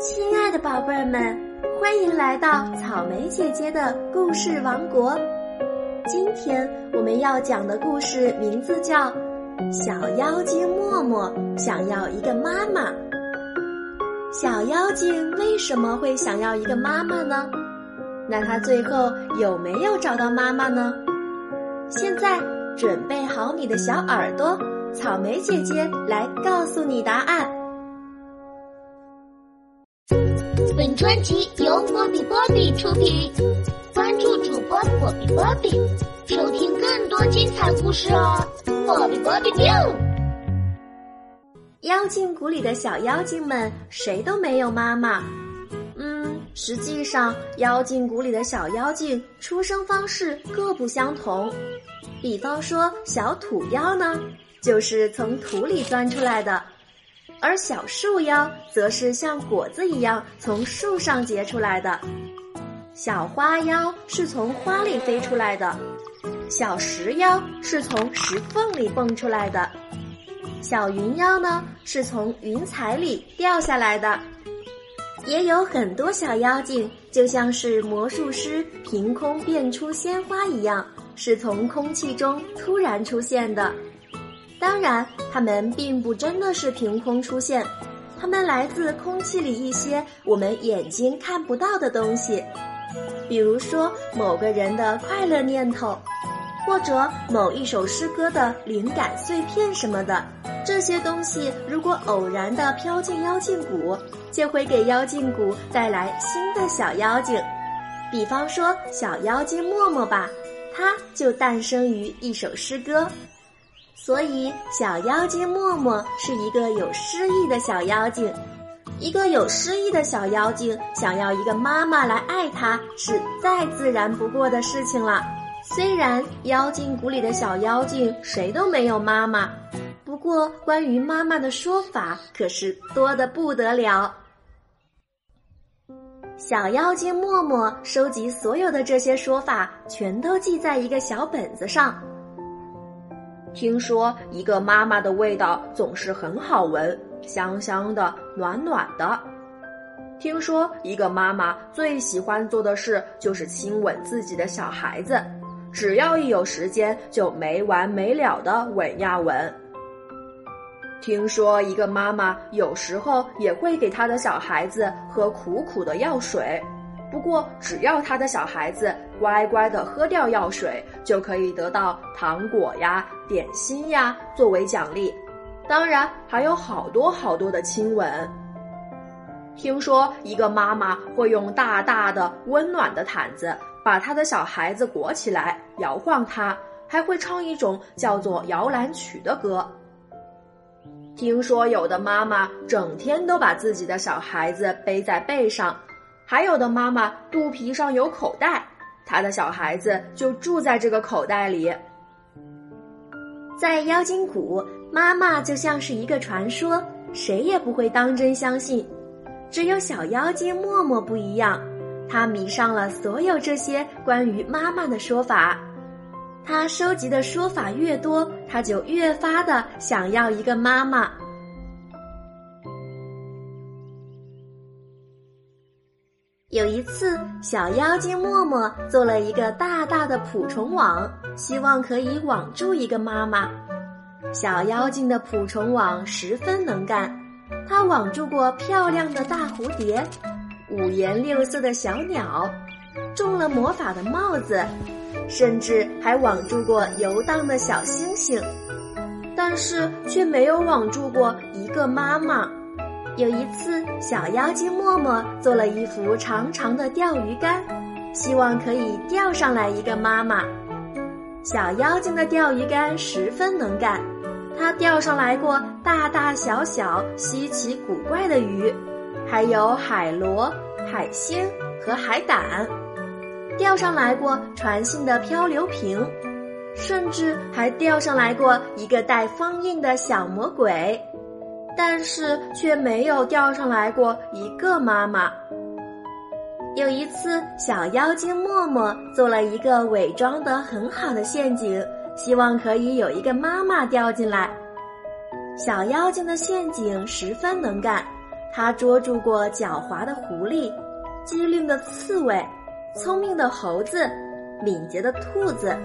亲爱的宝贝儿们，欢迎来到草莓姐姐的故事王国。今天我们要讲的故事名字叫《小妖精默默想要一个妈妈》。小妖精为什么会想要一个妈妈呢？那她最后有没有找到妈妈呢？现在准备好你的小耳朵，草莓姐姐来告诉你答案。本专辑由波比波比出品，关注主播波比波比，收听更多精彩故事哦！波比波比 biu。妖精谷里的小妖精们，谁都没有妈妈。嗯，实际上，妖精谷里的小妖精出生方式各不相同。比方说，小土妖呢，就是从土里钻出来的。而小树妖则是像果子一样从树上结出来的，小花妖是从花里飞出来的，小石妖是从石缝里蹦出来的，小云妖呢是从云彩里掉下来的，也有很多小妖精就像是魔术师凭空变出鲜花一样，是从空气中突然出现的。当然，它们并不真的是凭空出现，它们来自空气里一些我们眼睛看不到的东西，比如说某个人的快乐念头，或者某一首诗歌的灵感碎片什么的。这些东西如果偶然的飘进妖精谷，就会给妖精谷带来新的小妖精。比方说小妖精默默吧，它就诞生于一首诗歌。所以，小妖精默默是一个有诗意的小妖精。一个有诗意的小妖精想要一个妈妈来爱她，是再自然不过的事情了。虽然妖精谷里的小妖精谁都没有妈妈，不过关于妈妈的说法可是多得不得了。小妖精默默收集所有的这些说法，全都记在一个小本子上。听说一个妈妈的味道总是很好闻，香香的，暖暖的。听说一个妈妈最喜欢做的事就是亲吻自己的小孩子，只要一有时间就没完没了的吻呀吻。听说一个妈妈有时候也会给她的小孩子喝苦苦的药水。不过，只要他的小孩子乖乖的喝掉药水，就可以得到糖果呀、点心呀作为奖励。当然，还有好多好多的亲吻。听说一个妈妈会用大大的温暖的毯子把她的小孩子裹起来，摇晃他，还会唱一种叫做摇篮曲的歌。听说有的妈妈整天都把自己的小孩子背在背上。还有的妈妈肚皮上有口袋，她的小孩子就住在这个口袋里。在妖精谷，妈妈就像是一个传说，谁也不会当真相信。只有小妖精默默不一样，他迷上了所有这些关于妈妈的说法。他收集的说法越多，他就越发的想要一个妈妈。有一次，小妖精默默做了一个大大的捕虫网，希望可以网住一个妈妈。小妖精的捕虫网十分能干，它网住过漂亮的大蝴蝶、五颜六色的小鸟、中了魔法的帽子，甚至还网住过游荡的小星星，但是却没有网住过一个妈妈。有一次，小妖精默默做了一副长长的钓鱼竿，希望可以钓上来一个妈妈。小妖精的钓鱼竿十分能干，它钓上来过大大小小、稀奇古怪的鱼，还有海螺、海星和海胆，钓上来过船信的漂流瓶，甚至还钓上来过一个带封印的小魔鬼。但是却没有钓上来过一个妈妈。有一次，小妖精默默做了一个伪装的很好的陷阱，希望可以有一个妈妈掉进来。小妖精的陷阱十分能干，他捉住过狡猾的狐狸、机灵的刺猬、聪明的猴子、敏捷的兔子，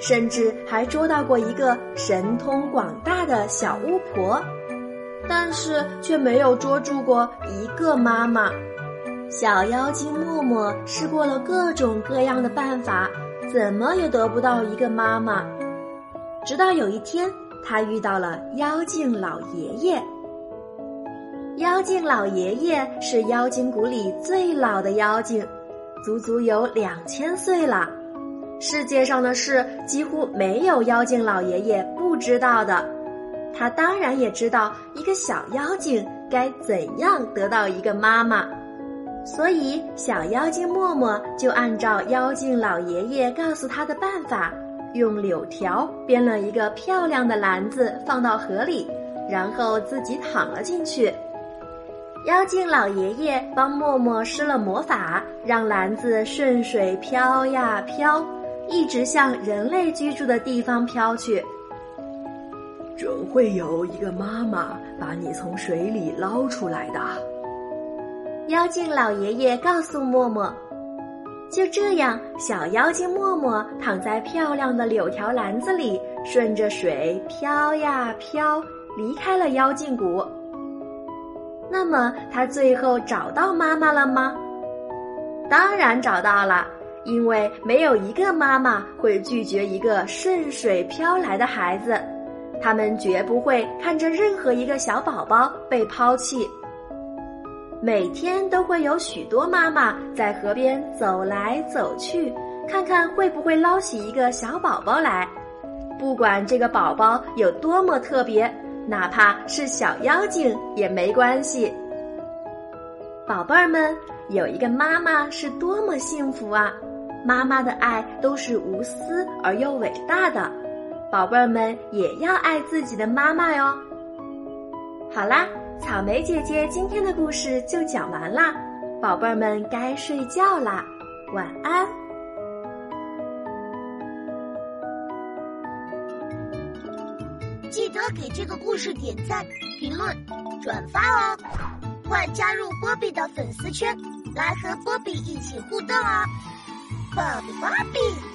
甚至还捉到过一个神通广大的小巫婆，但是却没有捉住过一个妈妈。小妖精默默试过了各种各样的办法，怎么也得不到一个妈妈。直到有一天，他遇到了妖精老爷爷。妖精老爷爷是妖精谷里最老的妖精，足足有两千岁了。世界上的事几乎没有妖精老爷爷不知道的。他当然也知道一个小妖精该怎样得到一个妈妈，所以小妖精默默就按照妖精老爷爷告诉他的办法，用柳条编了一个漂亮的篮子放到河里，然后自己躺了进去。妖精老爷爷帮默默施了魔法，让篮子顺水飘呀飘，一直向人类居住的地方飘去。准会有一个妈妈把你从水里捞出来的。妖精老爷爷告诉默默。就这样，小妖精默默躺在漂亮的柳条篮子里，顺着水飘呀飘，离开了妖精谷。那么，他最后找到妈妈了吗？当然找到了，因为没有一个妈妈会拒绝一个顺水飘来的孩子，他们绝不会看着任何一个小宝宝被抛弃。每天都会有许多妈妈在河边走来走去，看看会不会捞起一个小宝宝来，不管这个宝宝有多么特别。哪怕是小妖精也没关系。宝贝儿们，有一个妈妈是多么幸福啊！妈妈的爱都是无私而又伟大的，宝贝儿们也要爱自己的妈妈哟。好啦，草莓姐姐今天的故事就讲完啦，宝贝儿们该睡觉啦，晚安。记得给这个故事点赞、评论、转发哦！快加入波比的粉丝圈，来和波比一起互动哦！波比波比。